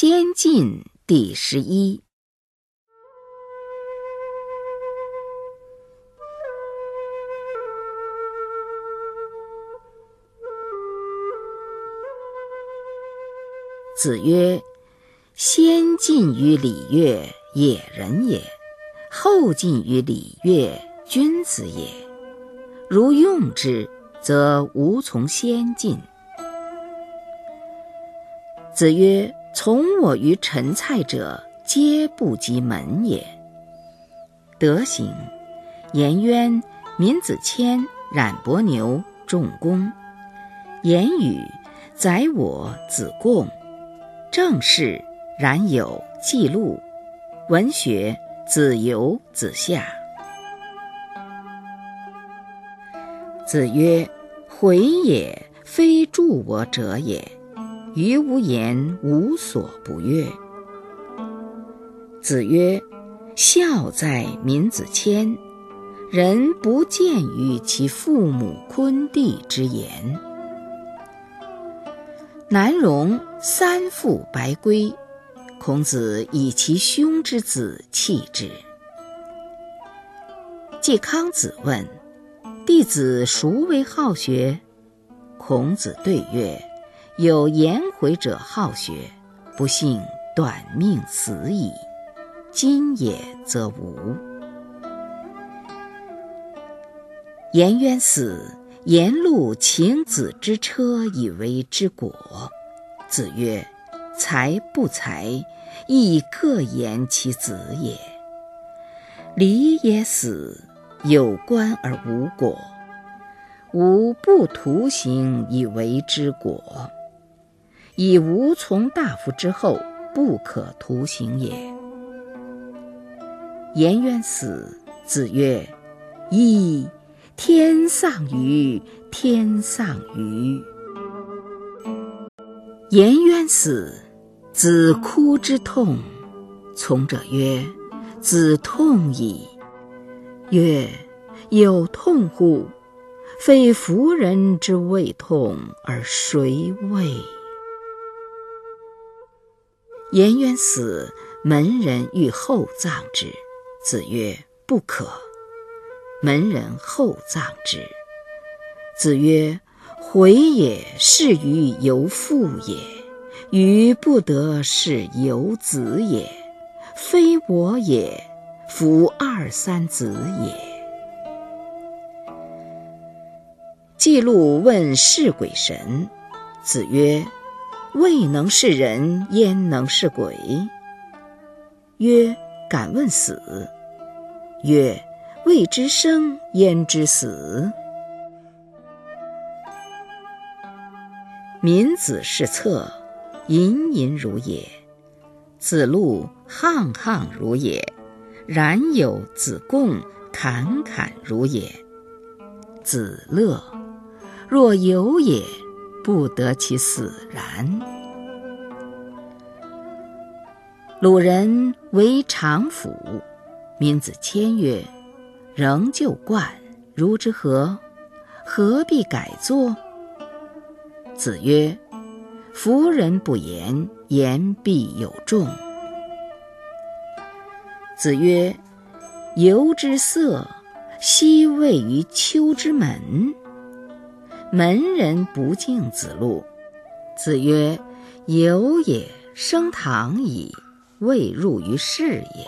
先进第十一。子曰：“先进于礼乐，野人也；后进于礼乐，君子也。如用之，则无从先进。”子曰：“从我于陈蔡者，皆不及门也。德行，颜渊、闵子骞、冉伯牛、仲弓；言语，宰我、子贡；政事，冉有、季路；文学，子游、子夏。”子曰：“回也，非助我者也。”于无言，无所不悦。子曰：“孝在民子谦，人不见于其父母昆弟之言。”南荣三父白圭，孔子以其兄之子弃之。季康子问：“弟子孰为好学？”孔子对曰：有颜回者好学，不幸短命死矣。今也则无。颜渊死，颜路请子之车以为之果。子曰：“才不才，亦各言其子也。礼也死，有官而无果，吾不徒行以为之果。”以无从大夫之后，不可图行也。颜渊死，子曰：“噫！天丧于天丧于。”颜渊死，子哭之痛。从者曰：“子痛矣。”曰：“有痛乎？非夫人之未痛，而谁谓？”颜渊死，门人欲厚葬之。子曰：“不可。”门人厚葬之。子曰：“回也，是于由父也；予不得，是由子也。非我也，夫二三子也。”季路问是鬼神，子曰。未能是人，焉能是鬼？曰：敢问死。曰：未知生，焉知死？民子是策，隐隐如也；子路沆沆如也；然有、子贡侃侃如也。子乐，若有也。不得其死然。鲁人为常府，闵子骞曰：“仍旧冠，如之何？何必改作？”子曰：“夫人不言，言必有众。”子曰：“由之色，昔位于丘之门。”门人不敬子路，子曰：“有也，升堂矣，未入于室也。”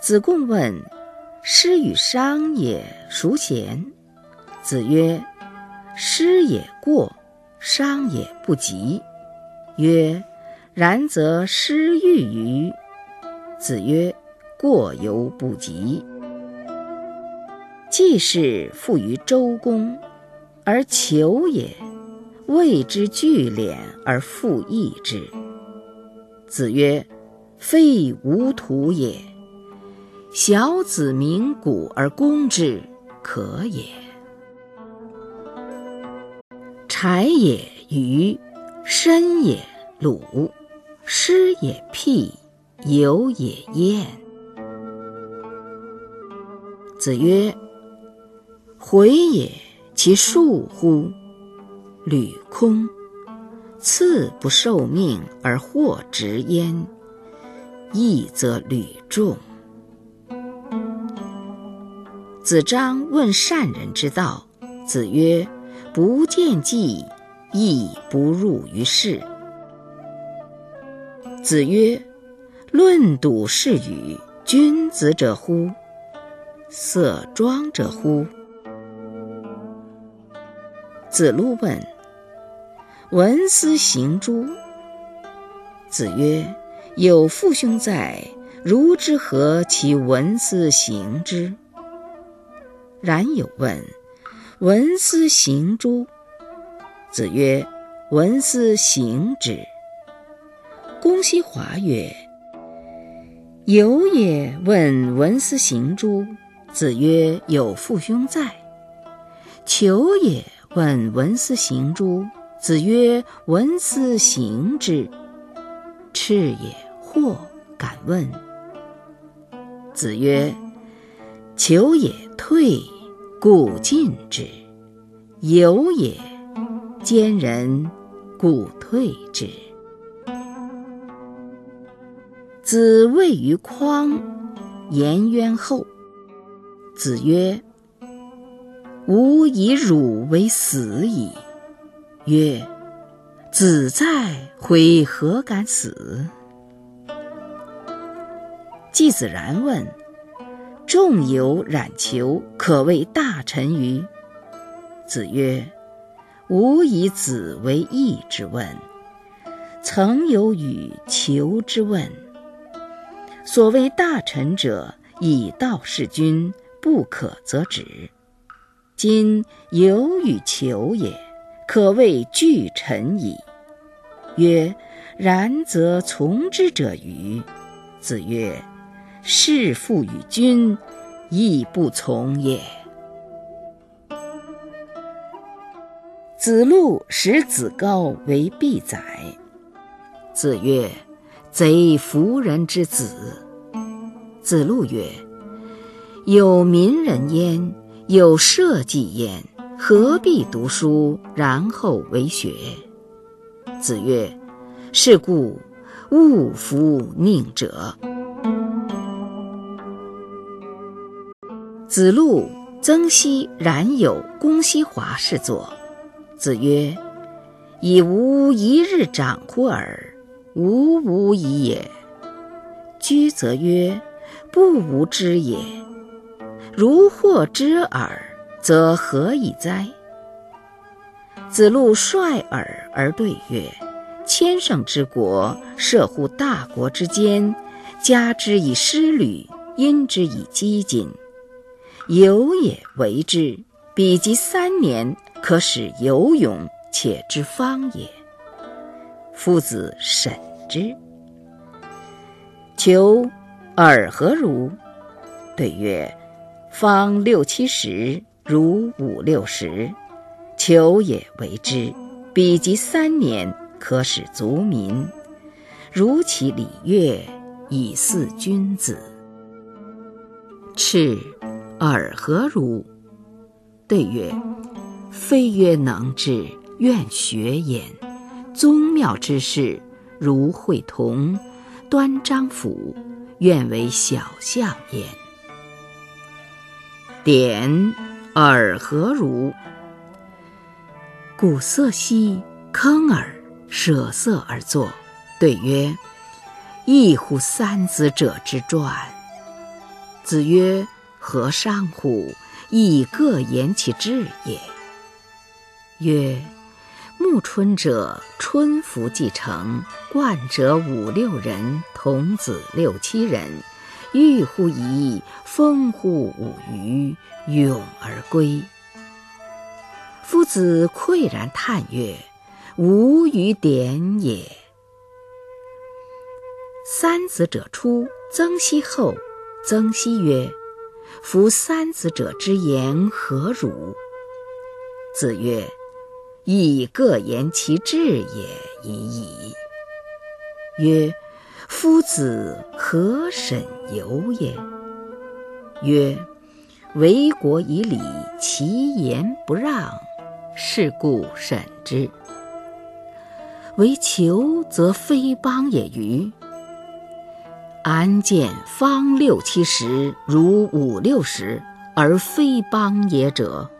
子贡问：“师与商也，孰贤？”子曰：“师也过，商也不及。”曰：“然则师欲于？”子曰：“过犹不及。”季氏附于周公，而求也，谓之聚敛而复义之。子曰：“非吾徒也。小子鸣鼓而攻之，可也。柴也鱼，申也鲁，师也辟，游也燕。”子曰。回也，其恕乎？履空。次不受命而获执焉，义则履众。子张问善人之道，子曰：“不见计，亦不入于事。”子曰：“论笃是与？君子者乎？色庄者乎？”子路问：“文思行诸？”子曰：“有父兄在，如之何其文思行之？”冉有问：“文思行诸？”子曰：“文思行之。”公西华曰：“有也。”问：“文思行诸？”子曰：“有父兄在。”求也。问：“文思行诸？”子曰：“文思行之。”赤也。或敢问。子曰：求也退，故进之；有也兼人，故退之。子谓于匡，颜渊后。子曰：“吾以汝为死矣。”曰：“子在，悔何敢死？”季子然问。仲由冉求，可谓大臣于。子曰：“吾以子为义之问，曾有与求之问。所谓大臣者，以道事君，不可则止。今有与求也，可谓具臣矣。”曰：“然则从之者与？”子曰。事父与君，亦不从也。子路使子高为必宰。子曰：“贼夫人之子。”子路曰：“有民人焉，有社稷焉，何必读书，然后为学？”子曰：“是故勿服佞者。”子路、曾皙、冉有、公西华侍坐。子曰：“以吾一日长乎尔？吾无已也。”居则曰：“不吾知也。如获知耳，则何以哉？”子路率尔而对曰：“千乘之国，设乎大国之间，加之以师旅，因之以饥馑。”有也为之，彼及三年，可使游泳，且知方也。夫子审之。求尔何如？对曰：方六七十，如五六十。求也为之，彼及三年，可使足民。如其礼乐，以祀君子。赤。尔何如？对曰：非曰能治，愿学焉。宗庙之事，如会同、端章甫，愿为小相焉。典尔何如？鼓瑟兮，坑耳，舍色而作。对曰：异乎三子者之传。子曰。何伤乎？亦各言其志也。曰：暮春者，春服既成，冠者五六人，童子六七人，欲乎沂，风乎舞雩，咏而归。夫子喟然叹曰：吾与点也。三子者出，曾皙后。曾皙曰。夫三子者之言何如？子曰：“亦各言其志也已矣。”曰：“夫子何审由也？”曰：“为国以礼，其言不让，是故审之。为求则非邦也愚。安见方六七十如五六十而非邦也者？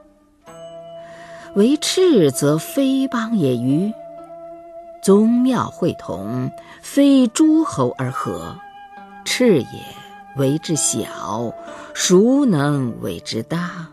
为赤则非邦也愚。宗庙会同，非诸侯而合，赤也为之小，孰能为之大？